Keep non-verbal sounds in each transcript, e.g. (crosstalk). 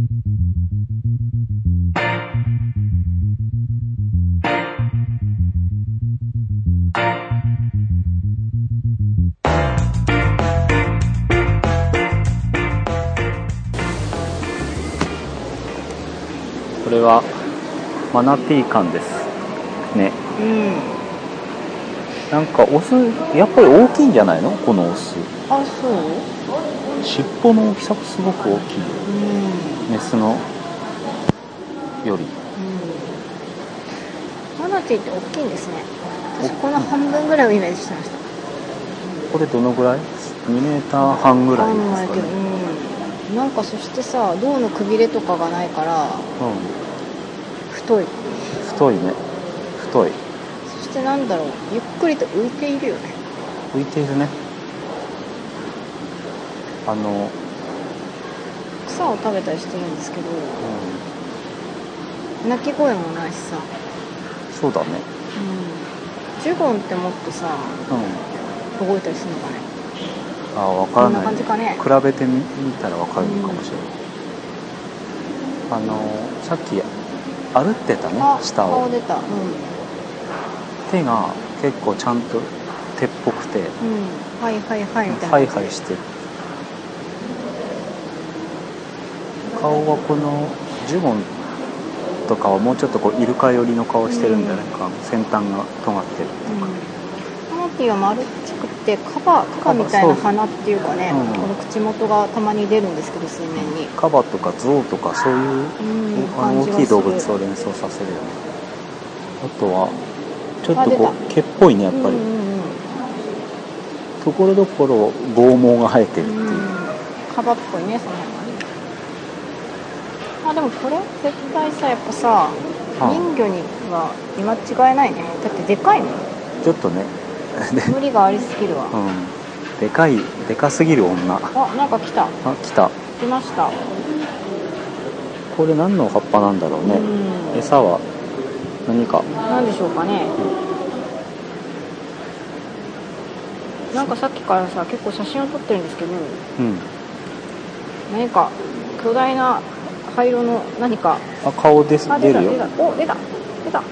これはマナティー館ですね。うん。なんかオスやっぱり大きいんじゃないの？このオスあそう？尻尾の大きさがすごく大きいうんメスのより。マナティーって大きいんですね。私この半分ぐらいをイメージしてました。これどのぐらい？2メーター半ぐらいですかね、うん、なんかそしてさ胴のくびれとかがないからうん、太い。太いね。太い。そしてなんだろう。ゆっくりと浮いているよね。浮いているね。あの、草を食べたりしてるんですけどう鳴き声もないしさ、ん、そうだね。うん、ジュゴンってもっとさうん。動いたりするのかね。あわからこんなない感じかね。比べてみ見たらわかるのかもしれない、あのさっき歩ってたねあ下を。顔出た。うん、手が結構ちゃんと手っぽくて。うん、はいはいはい。みたいなハイハイしてる顔はこのジュゴンとかはもうちょっとこうイルカ寄りの顔してるんじゃないか、先端が尖ってるっていうか、マナティーは丸くってカバカバみたいな鼻っていうかね、うん。この口元がたまに出るんですけど水面に、カバとかゾウとかそういううん、あの大きい動物を連想させるよねあとはちょっとこう毛っぽいねやっぱり、うんうんところどころ剛毛が生えてるっていう、うんうん、カバっぽいねその辺あでもこれ絶対さやっぱさあ。人魚には見間違いないね。だってでかいのちょっとね。で,、無理がありすぎるわ、うん、でかいでかすぎる女。ああなんか来た。来た。来ました。これ何の葉っぱなんだろうね、うん。餌は何か。なんでしょうかね。なんかさっきからさ結構写真を撮ってるんですけど。うん。何か巨大な灰色の何か。あ顔です。あ出るよ。出た。出たお出た。出た。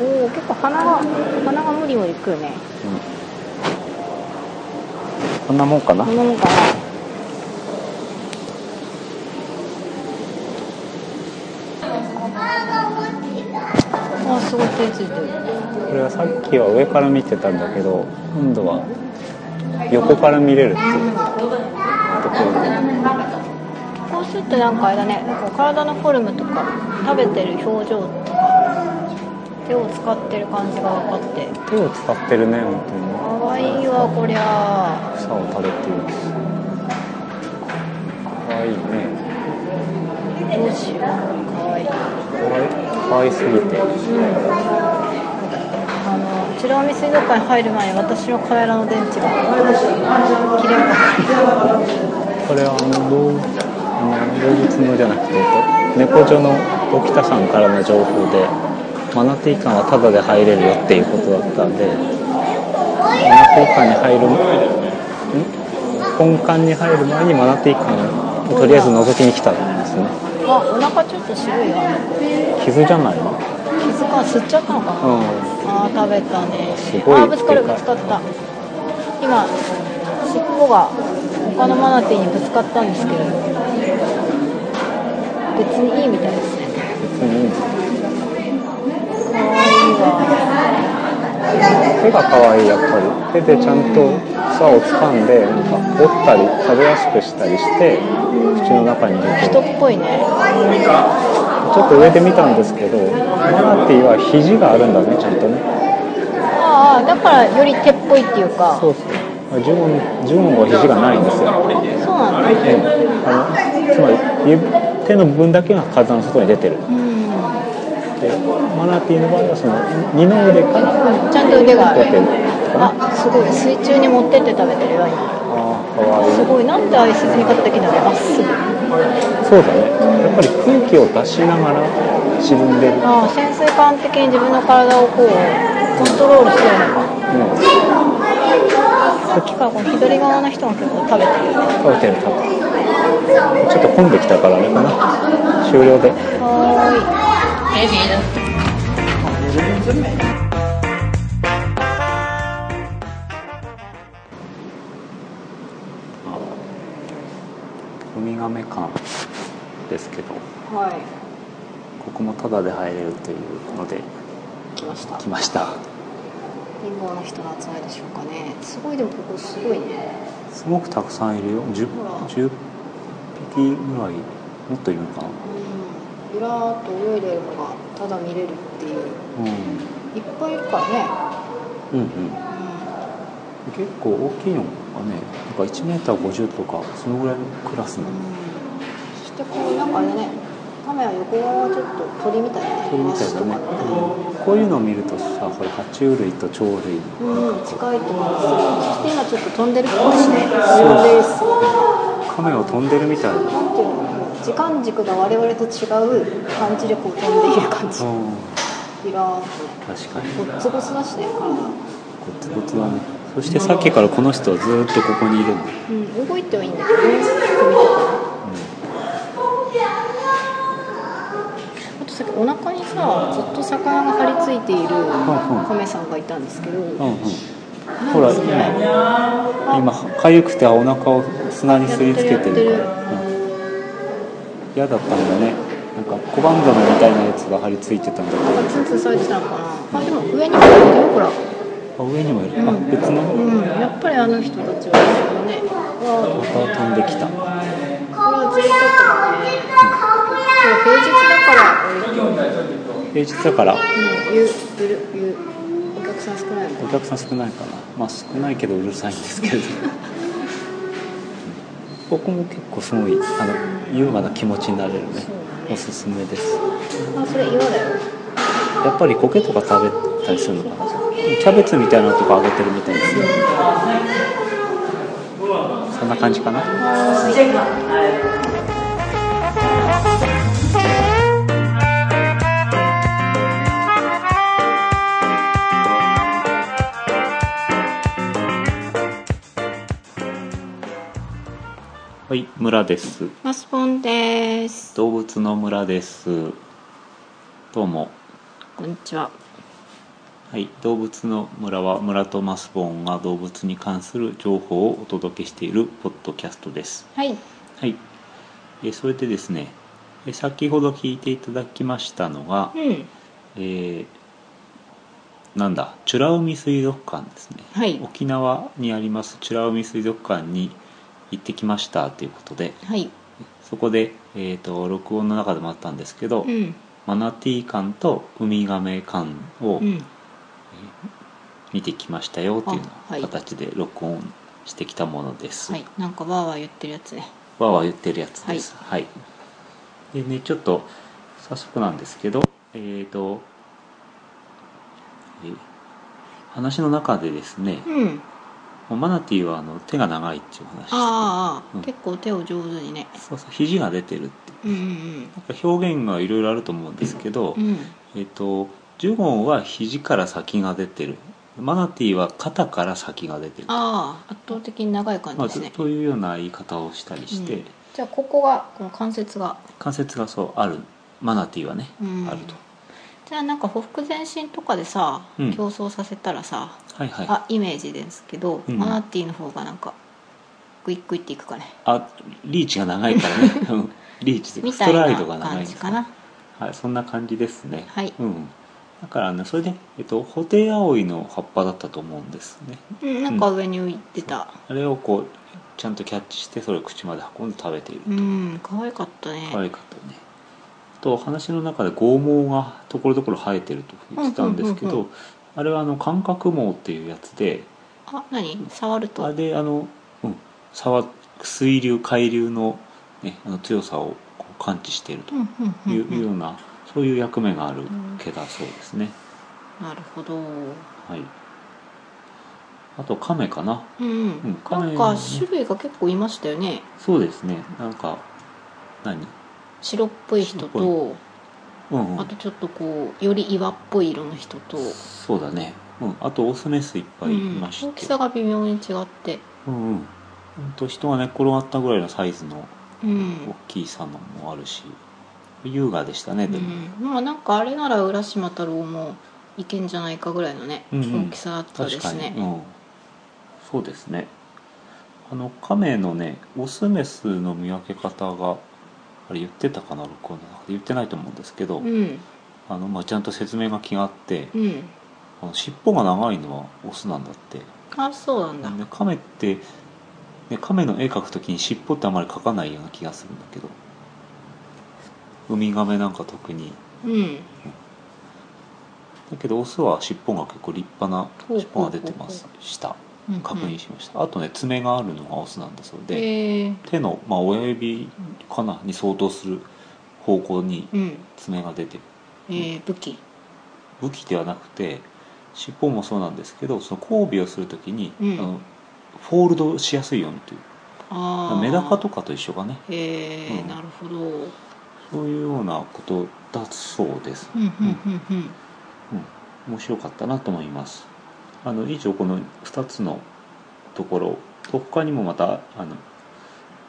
おお結構鼻が鼻が無理無理くるね。うん。こんなもんかな？こんなもんかな。あすごい手ついてる。これはさっきは上から見てたんだけど今度は横から見れるっていうところでするとなんかあれだね。こう体のフォルムとか食べてる表情とか手を使ってる感じが分かって。手を使ってるね本当に。かわいいわこりゃ。草を食べていますかわいいね。どうしよう。かわいい。かわいかわいすぎて。うんあの美ら海水族館に入る前に私のカメラの電池が切れまこれはあの動あの動物のじゃなくて、えっと、猫女の沖田さんからの情報でマナティー館はタダで入れるよっていうことだったんでマナティー館に入るん？本館に入る前にマナティー館をとりあえず覗きに来たんですね。あお腹ちょっと白いわ傷じゃないの？傷か吸っちゃったのかな、うん。あー食べたね。すごいあーぶつかるぶつかった。今尻尾が他のマナティーにぶつかったんですけど別にいいみたいですね。別にいいかわいいわ。手が可愛いやっぱり。手でちゃんと草を掴んでなんか折ったり食べやすくしたりして口の中に入れて。人っぽいね。ちょっと上で見たんですけどマナティーは肘があるんだねちゃんとね。ああだからより手っぽいっていうか。そうそう。ジュゴンは肘がないんですよ、そうなんだ。ええあのつまり指手の部分だけが体の外に出てる。うん。でマナティーの場合はその二の腕からちゃんと腕がある。あすごい。水中に持ってって食べてるよ今。ああかわいい。すごい。なんでああいう沈み方できるんだろうまっすぐ？そうだね。やっぱり空気を出しながら沈んで。るああ潜水艦的に自分の体をこうコントロールしてるのか。うん。さっきからこの左側の人が結構食べてるよね。食べてる食べてるちょっと混んできたからあれかな。終了で。はウミガメ館ですけどはい。ここもタダで入れるというので来ました。来ました。貧乏な人の集まりでしょうかねすごいでもここすごいねすごくたくさんいるよ 10, ほら10匹ぐらいもっといるのかな？うん。ゆらーっと泳いでるのがただ見れるっていう。うんいっぱいいるからね。うんうん。う結構大きいのがね。なんか 1m50 とかそのぐらいのクラスの。ん、うん、そしてこうなんかあれだね。カメラ横側はちょっと鳥みたいなね。鳥みたいだね、うんこういうのを見るとさこれ爬虫類と鳥類うん、近いと思うんですよ。そして今ちょっと飛んでるっぽいしね。飛んですカメを飛んでるみたいななんていうの時間軸が我々と違う感知力を飛んでいる感じ。うん。ビラー確かに。ごっつごつだしね体ゴツゴツだね。そしてさっきからこの人はずーっとここにいるんだ、うん動いてはいい。ん。だけどね首とかねあとさっきお腹にさずっと魚が張り付いているんカメさんがいたんですけど、うんうんほら今今かゆくてお腹を砂にすりつけてる。からやってるやうん。嫌だったんだね。なんか小判ザメみたいなやつが張り付いてたんだけなんかツンツンされてたのか。なあでも上にもいるよほら。どあ上にもいる、あうん。別の？うん。やっぱりあの人たちはね。また飛んできた。これは贅沢だね。今日平日だから。平日だから。うん。ゆゆるゆお客さん少ないお客さん少ないかな。まあ少ないけどうるさいんですけれど。(laughs) ここも結構すごいあの優雅な気持ちになれるね。おすすめです。あそれ岩だよやっぱり苔とか食べたりするのかな。キャベツみたいなとこあげてるみたいですよ。そんな感じかなはい村です。マスポンです。動物の村です。どうも。こんにちは。はい、動物の村は村とマスボーンが動物に関する情報をお届けしているポッドキャストです。はい。はい、えそれでですねえ先ほど聞いていただきましたのが、うん。えーなんだ美ら海水族館ですね、はい。沖縄にあります美ら海水族館に行ってきましたということではい。そこで、えー、と録音の中でもあったんですけど、うん。マナティー館とウミガメ館を、うん。見てきましたよっていうようあはない形で録音してきたものです、はい。なんかわーわー言ってるやつねわーわー言ってるやつです。はい、でねちょっと早速なんですけどえーとえー話の中でですねうんマナティーはあの手が長いっていう話。ああ、うん。結構手を上手にね。そうそう肘が出てるって。うんうんなんか表現がいろいろあると思うんですけど、うん。うんえっ、とジュゴンは肘から先が出てる。マナティーは肩から先が出てる。ああ圧倒的に長い感じまあ、ですね、というような言い方をしたりして、うん。じゃあここがこの関節が。関節がそうある。マナティーはね、うん。あるとじゃあなんかほふ前進とかでさ、うん。競争させたらさ、はいはい。あイメージですけど、うん。マナティーの方がなんかグイッグイっていくかね。あリーチが長いからね。(laughs) うん。リーチというみかストライドが長いん感で。すじかなはいそんな感じですね。はい。うん。だからねそれで、えっと、ホテイアオイの葉っぱだったと思うんですね。うんなんか上に浮いてた。あれをこうちゃんとキャッチしてそれを口まで運んで食べているうん可愛かったね。可愛かったね。あと話の中で剛毛がところどころ生えてると言ってたんですけど、うんうんうんうあれはあの感覚毛っていうやつであ何？触ると？あれあの、うん、触水流海流の,、ね、あの強さを感知しているとうんうんうんいう,、うんようなそういう役目があるん毛だそうですね、なるほど。はい。あとカメかな。うん、うん。カメなんか種類が結構いましたよね。そうですね。なんか何？白っぽい人とうん、うん。あとちょっとこうより岩っぽい色の人と、そうだね、うん、あとオスメスいっぱいいまして、大きさが微妙に違って。うんうん。ほんと人が寝っ転がったぐらいのサイズのうん。大きい佐野もあるし。優雅でしたねでも、うん、まあなんかあれなら浦島太郎もいけんじゃないかぐらいのね、うんうん。大きさだったで確かに、すねうん、そうですね。あの亀のねオスメスの見分け方があれ言ってたかな録音の中で言ってないと思うんですけど、うん。あのまあ、ちゃんと説明が気があって、うん。あの尻尾が長いのはオスなんだって。あそうなんだ。で亀って、ね、亀の絵描くときに尻尾ってあまり描かないような気がするんだけどウミガメなんか特に。うん。だけどオスは尻尾が結構立派な尻尾が出てますほし確認しました、あとね爪があるのがオスなんだそうで、手の、まあ、親指かなに相当する方向にうん。爪が出てる。えー、武器。武器ではなくて尻尾もそうなんですけどその交尾をするときに、うん。あのフォールドしやすいようにという。メダカとかと一緒かね。へえ、うん。なるほど。うんそういうようなことだそうです、うんうん。うん。うん、面白かったなと思いますあの以上この2つのところ他にもまたあの、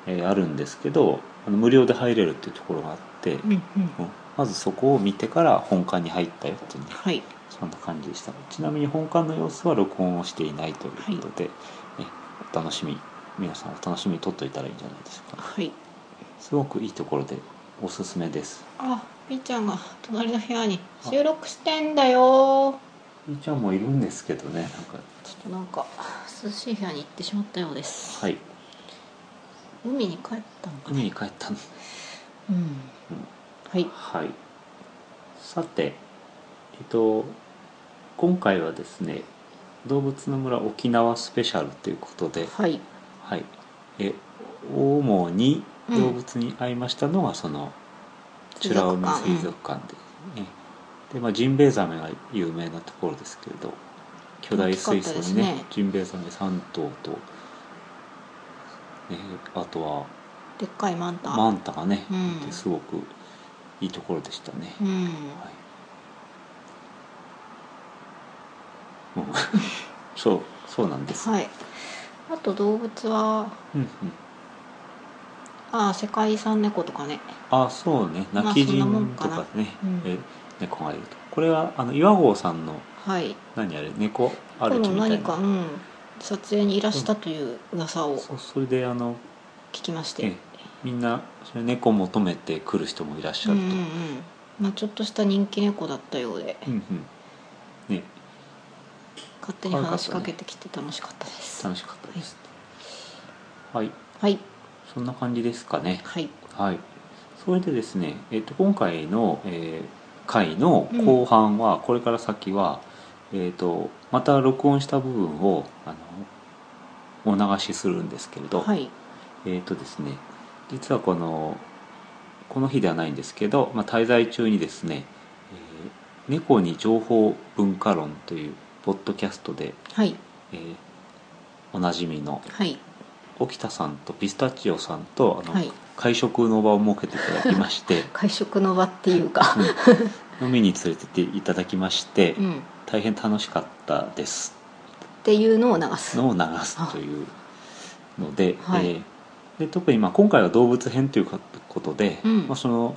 えーあるんですけどあの無料で入れるっていうところがあって、うんうん。うんまずそこを見てから本館に入ったよっていうねはい。そんな感じでした。ちなみに本館の様子は録音をしていないということで、ね、お楽しみ皆さんお楽しみに撮っといたらいいんじゃないですか。はい。すごくいいところでおすすめです。あピーちゃんが隣の部屋に収録してんだよみーちゃんもいるんですけどね。なんかちょっとなんか涼しい部屋に行ってしまったようです。はい。海に帰ったのか海ねに帰ったの。うん。はい。はい。さてえっと今回はですね動物の村沖縄スペシャルということで。はい。はい。え主に動物に会いましたのがその美ら海水族館で、ねで、まあ、ジンベエザメが有名なところですけれど巨大水槽にねね。ジンベエザメ3頭と、ね、あとはでっかいマンタ。マンタがね、うん。すごくいいところでしたね、うん。はい。うん。(laughs) そうそうなんです、はい。あと動物はうんうん。ああ世界遺産猫とかね。あそうね。まあ泣き人とかね、うん。え猫がいると。これはあの岩合さんのはい。何あれ？猫アこのルチみたいな。何かうん。撮影にいらしたという噂をそうそれであの聞きましえてみんなそれ猫求めて来る人もいらっしゃると、うんうんうん。まあちょっとした人気猫だったようで。うんうん。ね。勝手に話しかけてきて楽しかったです。楽しかったです、はい。はい。そんな感じですかね。はい。はい。それでですね、えっと今回の、えー回の後半は、これから先は、えっとまた録音した部分をあのお流しするんですけれど、はい。えっ、とですね実はこのこの日ではないんですけど、まあ、滞在中にですね「えー猫に情報文化論」というポッドキャストで、はい。えーおなじみのはい。沖田さんとピスタチオさんとあの、はい会食の場を設けていただきまして。(laughs) 会食の場っていうか。うん。飲みに連れてっていただきまして、うん。っ大変楽しかったです。ていうのを流す。のを流すというので,、はい。えーで特にまあ今回は動物編ということで、うん。まあ、その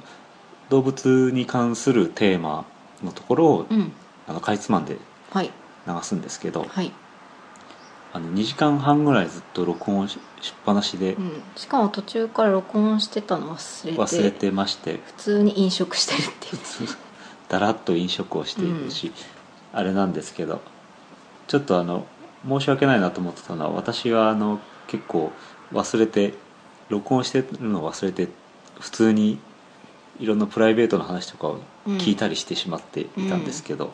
動物に関するテーマのところを、うん。あのかいつまんではい。流すんですけど、はい、あの2時間半ぐらいずっと録音ししっぱなしでうん、しかも途中から録音してたの忘れて忘れてまして、普通に飲食してるっていう。だらっと飲食をしているし、あれなんですけどちょっとあの申し訳ないなと思ってたのは私はあの結構忘れて録音してるのを忘れて普通にいろんなプライベートの話とかを聞いたりしてしまっていたんですけど、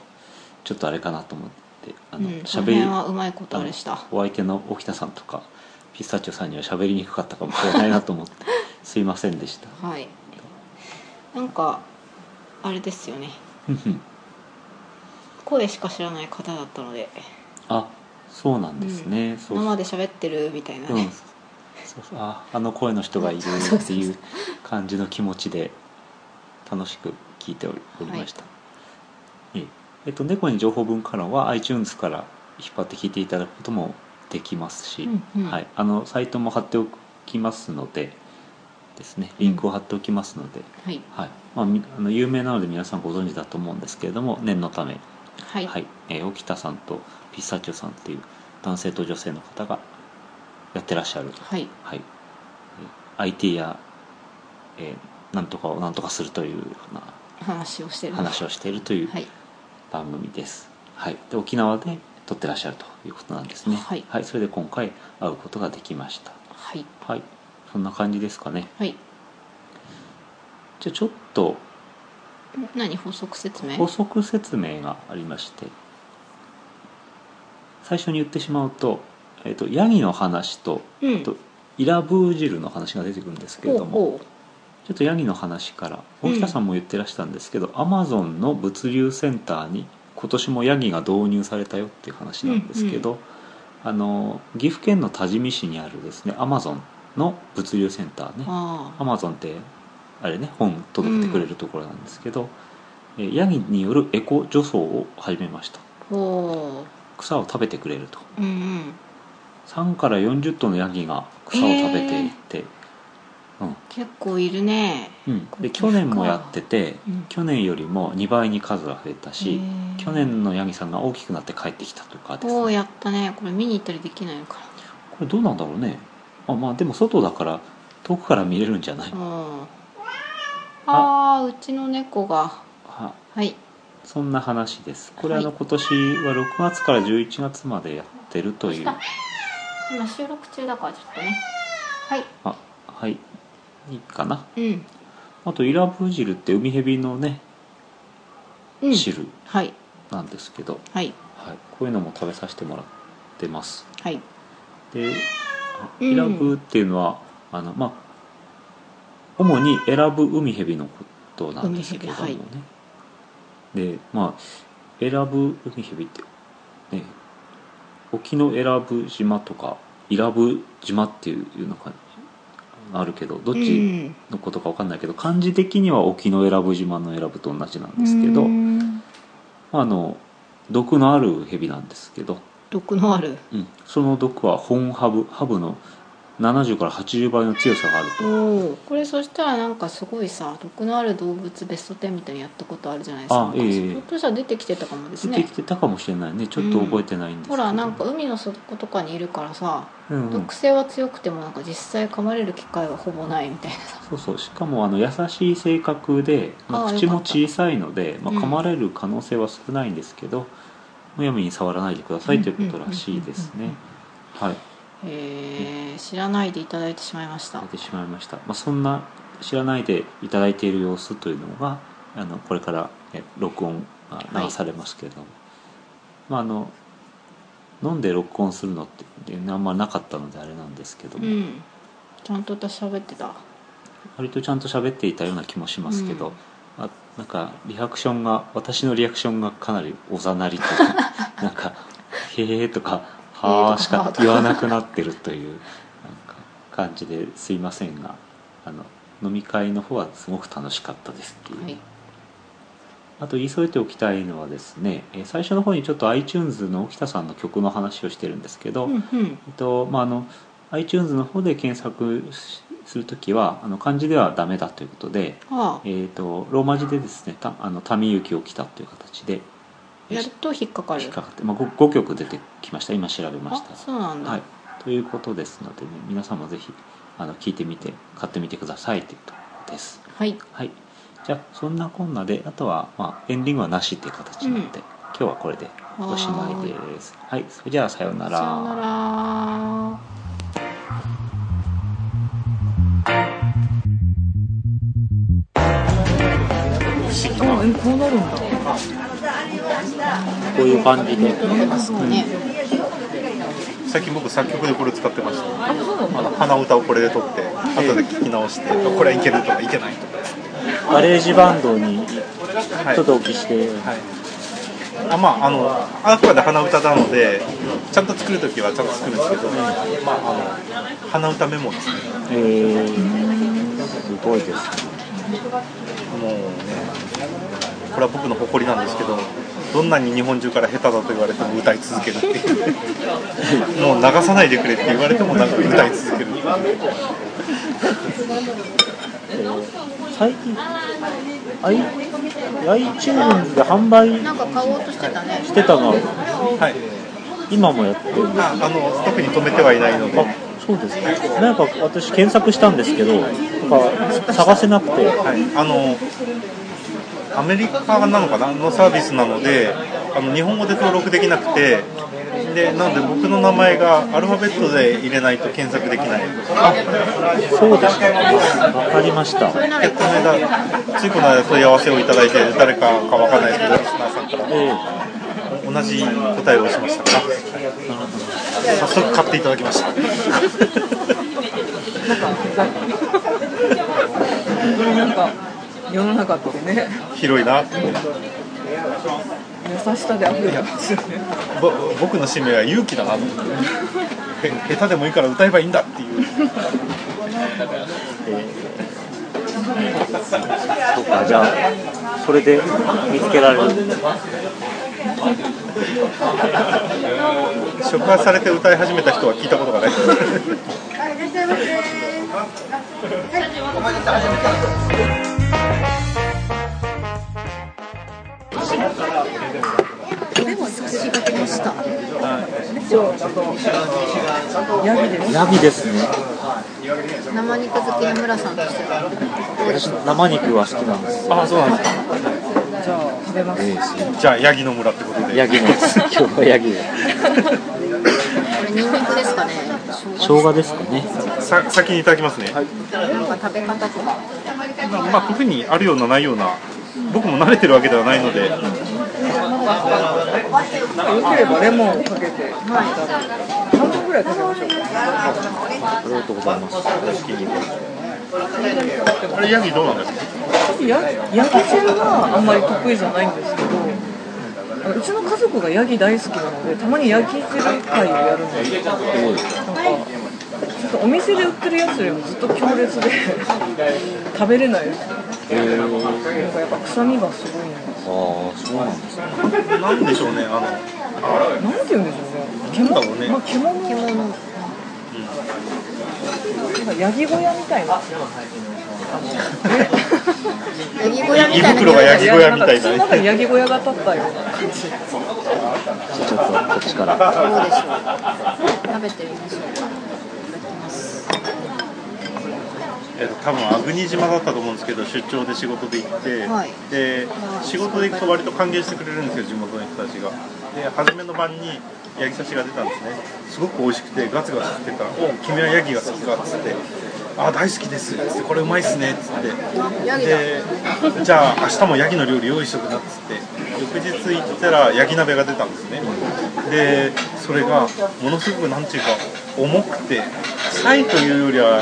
ちょっとあれかなと思ってあのうん、その喋り、辺はうまいことあれした。お相手の沖田さんとかピスタチオさんには喋りにくかったかもしれないなと思って (laughs) すいませんでした。はい。なんかあれですよね。声しか知らない方だったので。あそうなんですね、そう生で喋ってるみたいなうん、ね、そうそう。ああの声の人がいるっていう (laughs) 感じの気持ちで楽しく聞いておりました、えええっと「猫に情報文化論」は iTunes から引っ張って聞いていただくこともできますし、うんうん。はい、あのサイトも貼っておきますのでですね。リンクを貼っておきますので、はい。はい。まあ、みあの有名なので皆さんご存知だと思うんですけれども念のため、はい、はい。えー沖田さんとピスタチオさんっていう男性と女性の方がやってらっしゃる、はい。はい、えー IT や、えーなんとかをなんとかするというような話をしてる。話をしているというはい番組です、はい、で沖縄で撮ってらっしゃるということなんですね。はい。それで今回会うことができました。はい。はい。そんな感じですかね。はい。じゃあちょっと何？補足説明？補足説明がありまして最初に言ってしまうと,、えー、とヤギの話と,、うん。とイラブー汁の話が出てくるんですけれどもちょっとヤギの話からうん大北さんも言ってらしたんですけど、アマゾンの物流センターに今年もヤギが導入されたよっていう話なんですけど、あの岐阜県の多治見市にあるですねアマゾンの物流センターね。アマゾンってあれね本届けてくれるところなんですけど、えーヤギによるエコ除草を始めました。草を食べてくれると。ううんうん。3から40頭のヤギが草を食べていて、結構いるね。うん。うん、で去年もやってて、うん。去年よりも2倍に数が増えたし去年のヤギさんが大きくなって帰ってきたとかですね。おおやったね。これ見に行ったりできないのかこれどうなんだろうね。あまあでも外だから遠くから見れるんじゃない、なうん。あ。あうちの猫が。ははい。そんな話です。これ、はい。あの今年は6月から11月までやってるという。今収録中だからちょっとね。はい。あはいいいかな。うん。あとイラブー汁って海蛇のねうん。汁はい。なんですけど、はい。はい、こういうのも食べさせてもらってます。はい。であうん。イラブーっていうのは、あのまあ主に選ぶ海蛇のことなんですけどもね、海でまあ選ぶ海蛇ってね沖永良部島とか伊良部島っていうのがあるけどどっちのことか分かんないけど漢字的には沖永良部島の選ぶと同じなんですけど、うん。あの毒のある蛇なんですけど、毒のある。うん、その毒は本ハブハブの70から80倍の強さがあると。おおこれそしたらなんかすごいさ毒のある動物ベスト10みたいにやったことあるじゃないですか。あええ。ひょっとしたら出てきてたかもですね。出てきてたかもしれないね。ちょっと覚えてないんですけど、ほらなんか海の底とかにいるからさうんうん。毒性は強くてもなんか実際噛まれる機会はほぼないみたいなさ。そうそう。しかもあの優しい性格で、まあ口も小さいので、まあ、うん噛まれる可能性は少ないんですけど、むやみに触らないでくださいということらしいですね。はいへえ知らないでいただいてしまいました。出てしまいました、まあ、そんな知らないでいただいている様子というのがあのこれからえ録音が流されますけれども、まああの飲んで録音するのってあんまなかったのであれなんですけども、うん。ちゃんと私喋ってた。割とちゃんと喋っていたような気もしますけど、うん。あなんかリアクションが私のリアクションがかなりおざなりとか (laughs) なんか「へえ」とか「はあ」しか言わなくなってるという感じですいませんがあの飲み会の方はすごく楽しかったですっていう、はい。あと言い添えておきたいのはですねえー最初の方にちょっと iTunes の沖田さんの曲の話をしてるんですけど、うんうん。えっとまあ、あの iTunes の方で検索するときはあの漢字ではダメだということで、あ。えー、とローマ字でですね「たあの民行きを来た」という形であやると引っかかる。引っかかって、まあ、5, 5曲出てきました。今調べましあたそうなんだ、はい、ということですのでね皆さんもぜひあの聞いてみて買ってみてくださいというところです。はい。はい。じゃあそんなこんなであとは、まあ、エンディングはなしっていう形なので、今日はこれでおしまいです。はい。それじゃあさようなら。さよなら。あえこうなるんだこういう感じで。最近僕作曲でこれ使ってました。あの鼻歌をこれで撮って後で聞き直してこれはいけるとかいけないとか GarageBand にはい。ちょっとお聞きして、はい。あまああのあくまで鼻歌なのでちゃんと作る時はちゃんと作るんですけど、まああの鼻歌メモですね。えー、すごいですねもうねこれは僕の誇りなんですけどどんなに日本中から下手だと言われても歌い続けるっていう。もう流さないでくれって言われてもなんか歌い続ける。最近、iTunes で販売なんか買おうとしてたねしてたのははい。今もやってる。ああの特に止めてはいないので。あそうですか。なんか私検索したんですけどなんか探せなくて。はい、あのアメリカなのかなのサービスなのであの日本語で登録できなくてでなので僕の名前がアルファベットで入れないと検索できない。そうですか。わかりました。でこの間ついこの間問い合わせをいただいて誰かかわかんないですけどリスナーさんから。え同じ答えをしました早速買っていただきました。なんか世の中ってね。広いなって優しさで溢れてますよね。ぼ僕の使命は勇気だなってへ下手でもいいから歌えばいいんだっていう。そうかじゃあそれで見つけられる。触発されて歌い始めた人は聞いたことがないでも差し掛けました。ヤギですヤギですね。生肉好きの村さんとしてはどうでしょう生肉は好きなんです。あそうなんです。かじゃあ食べます。じゃあヤギの村ってことでヤギの今日はヤギでこれニンニクです。かね生姜です。かねさ先にいただきます。ね、なんか食べ方とかまあ特にあるようなないような僕も慣れてるわけではないので。よければレモンをかけて半分ぐらい食べましょうかありがとうございます。あれヤギどうなんですかヤヤギ汁はあんまり得意じゃないんですけどうちの家族がヤギ大好きなのでたまにヤギ汁会をやるんです。よなんかちょっとお店で売ってるやつよりもずっと強烈で食べれない。ですやっぱ臭みがすごいんですああそうなんですねなんでしょうねあのなんて言うんでしょうね獣なんだろうねまあ、獣獣なんか。ヤギ小屋みたいなヤギ小屋みたいな袋がヤギ小屋みたいんか。口のな中にヤギ小屋が立ったような感じじゃちょっとこっちか。らどうでしょう食べてみましょうかいただきますえっと多分粟国島だったと思うんですけど出張で仕事で行って、はい。で仕事で行くと割と歓迎してくれるんですよ地元の人たちが。で初めの晩にヤギ刺しが出たんですね。すごく美味しくてガツガツ食ってた。ら「お君はヤギが好きか」っつって「あ大好きです」っつって「これうまいっすね」っつって。でじゃあ明日もヤギの料理用意しとくなっつって。翌日行ったらヤギ鍋が出たんですね。でそれがものすごくなんていうか重くてサイというよりは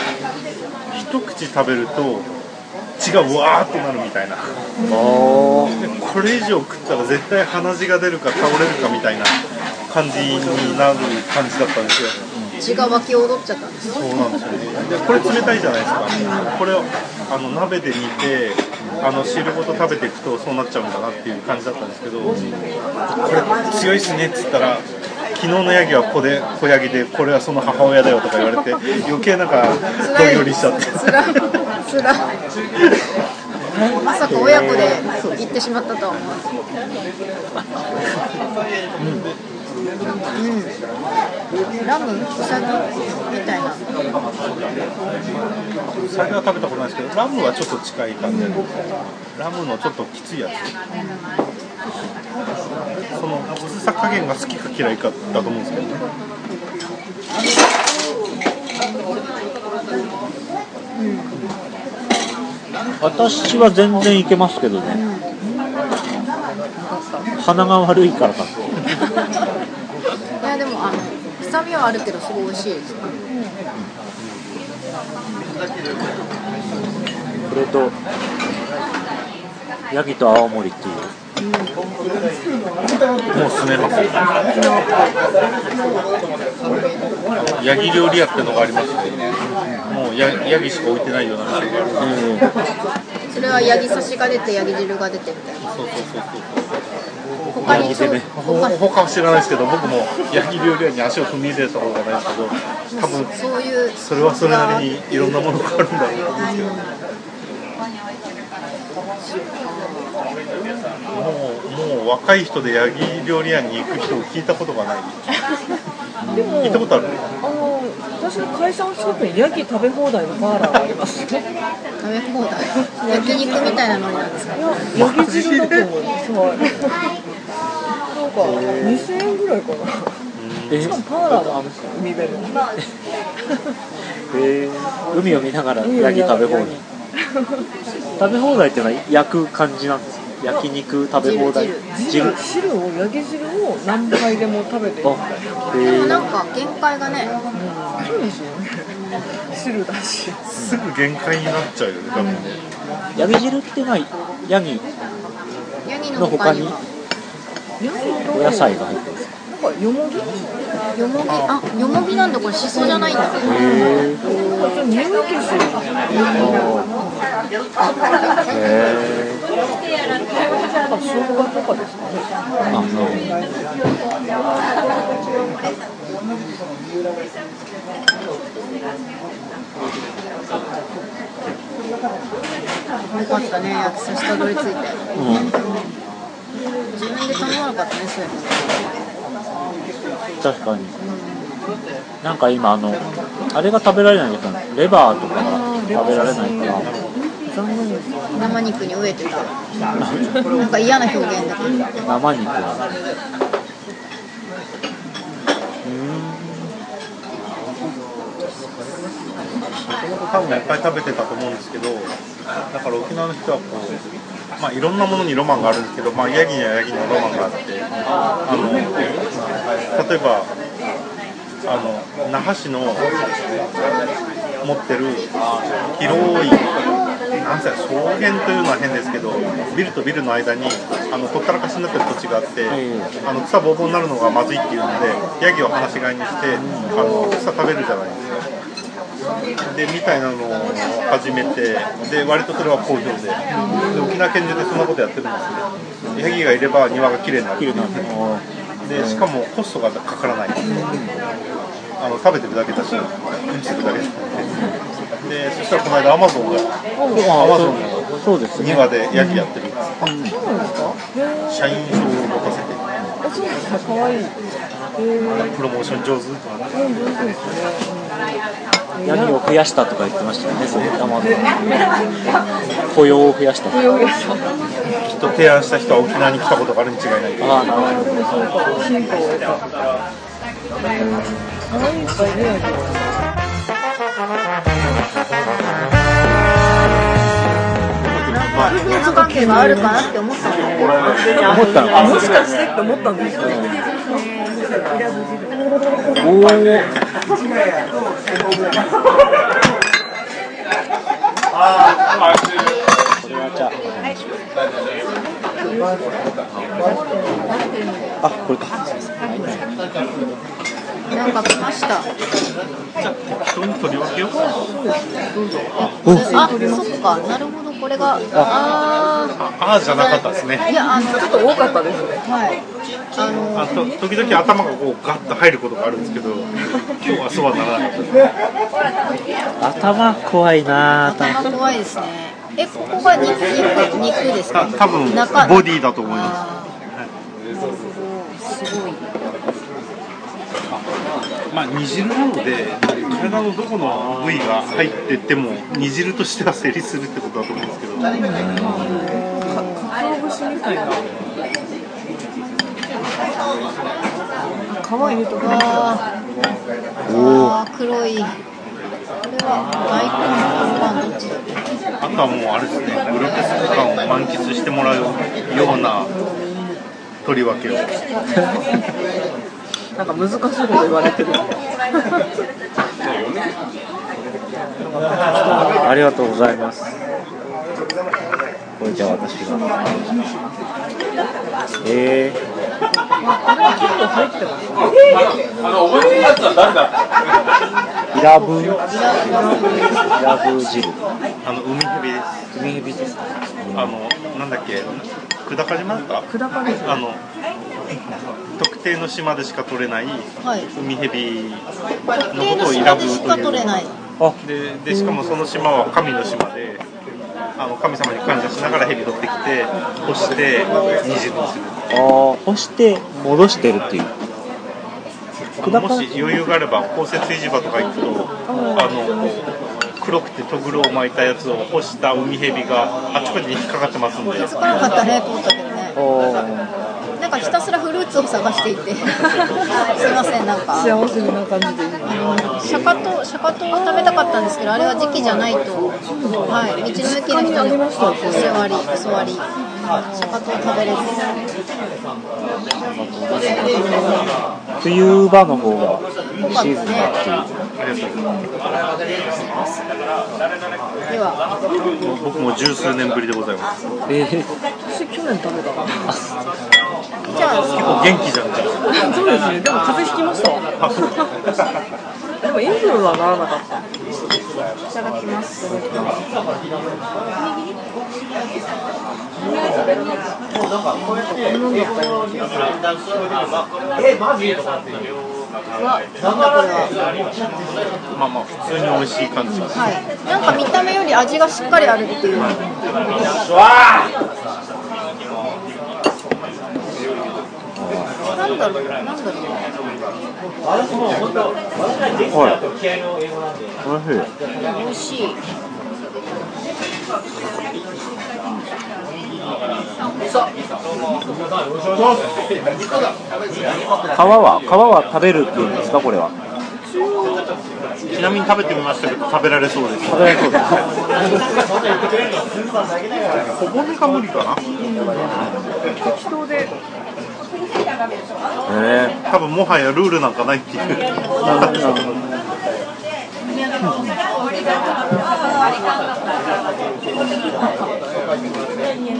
一口食べると血がわーっとなるみたいな。でこれ以上食ったら絶対鼻血が出るか倒れるかみたいな感じになる感じだったんですよ。血が沸き踊っちゃったんですそうなんですよね。でこれ冷たいじゃないですか。これをあの鍋で煮てあの汁ごと食べていくとそうなっちゃうんだなっていう感じだったんですけどこれ強いっすねっつったら昨日のヤギは子で子ヤギでこれはその母親だよとか言われて (laughs) 余計なんかどんよりしちゃって。つらつらまさか親子で行ってしまったとは思わずうん。ラムウサギみたいな最初は食べたことないですけどラムはちょっと近い感じでラムのちょっときついやつそのきつさ加減が好きか嫌いかだと思うんですけどね。私は全然いけますけどね。鼻が悪いからかいやでもあの臭みはあるけどすごい美味しいです。これとヤギと青森っていうもう住めますヤギ料理屋ってのがありましてもうヤヤギしか置いてないような店があるそれはヤギ刺しが出てヤギ汁が出てみたいなそうそうそうそう他にそうヤギ攻め他ほ他は知らないですけど僕もヤギ料理屋に足を踏み入れたことがないですけど多分そういうそれはそれなりにいろん。なものがあるん。だろうと思うん。ですけどもうもう若い人でヤギ料理屋に行く人を聞いたことがない。でも聞いたことある？あの私の会社の近くにヤギ食べ放題のバーラーがありますよ食べ放題？焼肉みたいなノリなんですか？ヤギ汁だと思いますはい。なんか2000円ぐらいかな。え？しかもパーラーなんですよ。海辺のえー。海を見ながらヤギ食べ放題。食べ放題っていうのは焼く感じなんですか？焼肉食べ放題。汁汁汁をヤギ汁を何杯でも食べていいみたいなあでもへなんか限界がね。そうですよね。汁だし。すぐ限界になっちゃうよね多分ね。えヤギ汁っていうのは。ヤギヤギのの他に？お野菜が入ってるんです。かなんかよもぎ？よもぎあよもぎなんだこれしそじゃないんだ。へえあそうよかったね焼き刺したどり着いてうん自分で頼まなかったねそういうの確かに。なんか今あのあれが食べられないことなのレバーとかが食べられないから。残念です生肉に飢えてた (laughs) なんか嫌な表現だけど。生肉。はもともと多分いっぱい食べてたと思うんですけどだから沖縄の人はこうまあいろんなものにロマンがあるんですけどまあヤギにはヤギのロマンがあってあの例えばあの那覇市の持ってる広いなんせ草原というのは変ですけどビルとビルの間にあのほったらかしになってる土地があって、ええあの草ぼうぼうになるのがまずいっていうのでヤギを放し飼いにしてあの草食べるじゃないですか。でみたいなのを始めてで割とそれは好評で。で沖縄県中でそんなことやってるんですねヤギがいれば庭が綺麗になるででしかもコストがかからない。あの食べてるだけだしうんちするだけだし。でそしたらこの間アマゾンがアマゾンの庭でヤギやってるんです。社員証を持たせてプロモーション上手とかねうん。上手ですねヤギを増やしたとか言ってましたよね。それアマゾン雇用を増やした雇用ですかきっと提案した人は沖縄に来たことがあるに違いないああなるほどでもそうか。ヒントを得た関係があるかなって思ったの。思ったのかもしかしてって思ったんですよおおこれはじゃああこれか。なんか来ました。じゃあ取り分けようあそっか。なるほど。これがあ。ああーじゃなかったですね。ーいやあのちょっと多かったですね。はい。あのあと時々頭がこうガッと入ることがあるんですけど今日はそうはならなかった頭怖いな頭。頭怖いですね。えここが肉肉肉ですか？た多分中。ボディだと思います。すごいまあ煮汁なので体のどこの部位が入ってっても煮汁としては成立するってことだと思うんですけど。鰹節みたいな。皮入れとあ黒い。これは大根パンパンどっちだあとはもうあれですね。グロテスク感を満喫してもらうような取り分けを (laughs) なんか難しいこと言われてる。ありがとうございます。これじゃあ私が。えー、イラブイラブ汁。あの海蛇です。海蛇です。かあのなんだっけ？久高島？ですか久高ですあの特定の島でしか取れないはい。海蛇ののことを選ぶ島でしかという。取れない。あ。ででしかもその島は神の島であの神様に感謝しながら蛇取ってきて干して煮汁にするあー。干して戻してるっていう。もし余裕があれば公設市場とか行くとあの黒くてトグロを巻いたやつを干した海蛇があちこちに引っかかってますんで。気づかなかったねと思ったけどね。あなんかひたすらフルーツを探していて。(laughs) すいませんなんか。幸せな感じでシャカトシャカトを食べたかったんですけどあれは時期じゃないと。はい。道の駅の人にお座りお座り。シャカトを食べれず。ー冬場の方がシーズンだっていうありがとうございます。では僕も十数年ぶりでございます。えー、私去年食べたじゃあ結構元気じゃんじゃそうですねでも風邪ひきましたでもインフルはならなかったいただきますうわなんだこれはまあまあ普通に美味しい感じはいなんか見た目より味がしっかりあるっていうなんだろうなんだろうはい。美味しい。美味しい。皮は皮は食べるってい。うんですかこれはちなみに食べてみましたけど食べられそうです食べられそうです小骨が無理かな適当でへえ多分もはやルールなんかないっていう。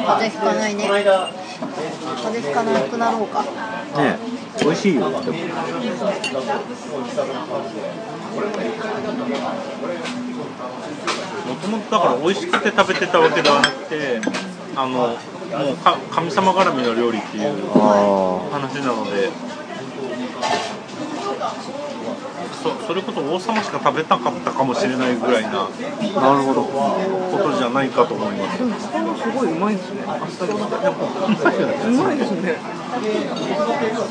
風邪ひかないね。風邪ひかなくなろうか。ね美味しいよ。でも。もともとだから美味しくて食べてたわけではなくてあのもうか神様絡みの料理っていうあ話なので。そそれこそ王様しか食べなかったかもしれないぐらいなあなるほど。ことじゃないかと思います。でもそこもすごいうまいですね。あっさりして。うまいですね。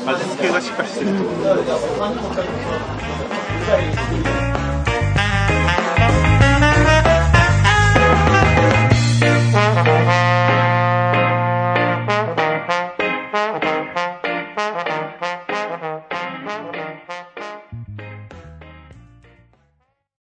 味付けがしっかりしてる。と思います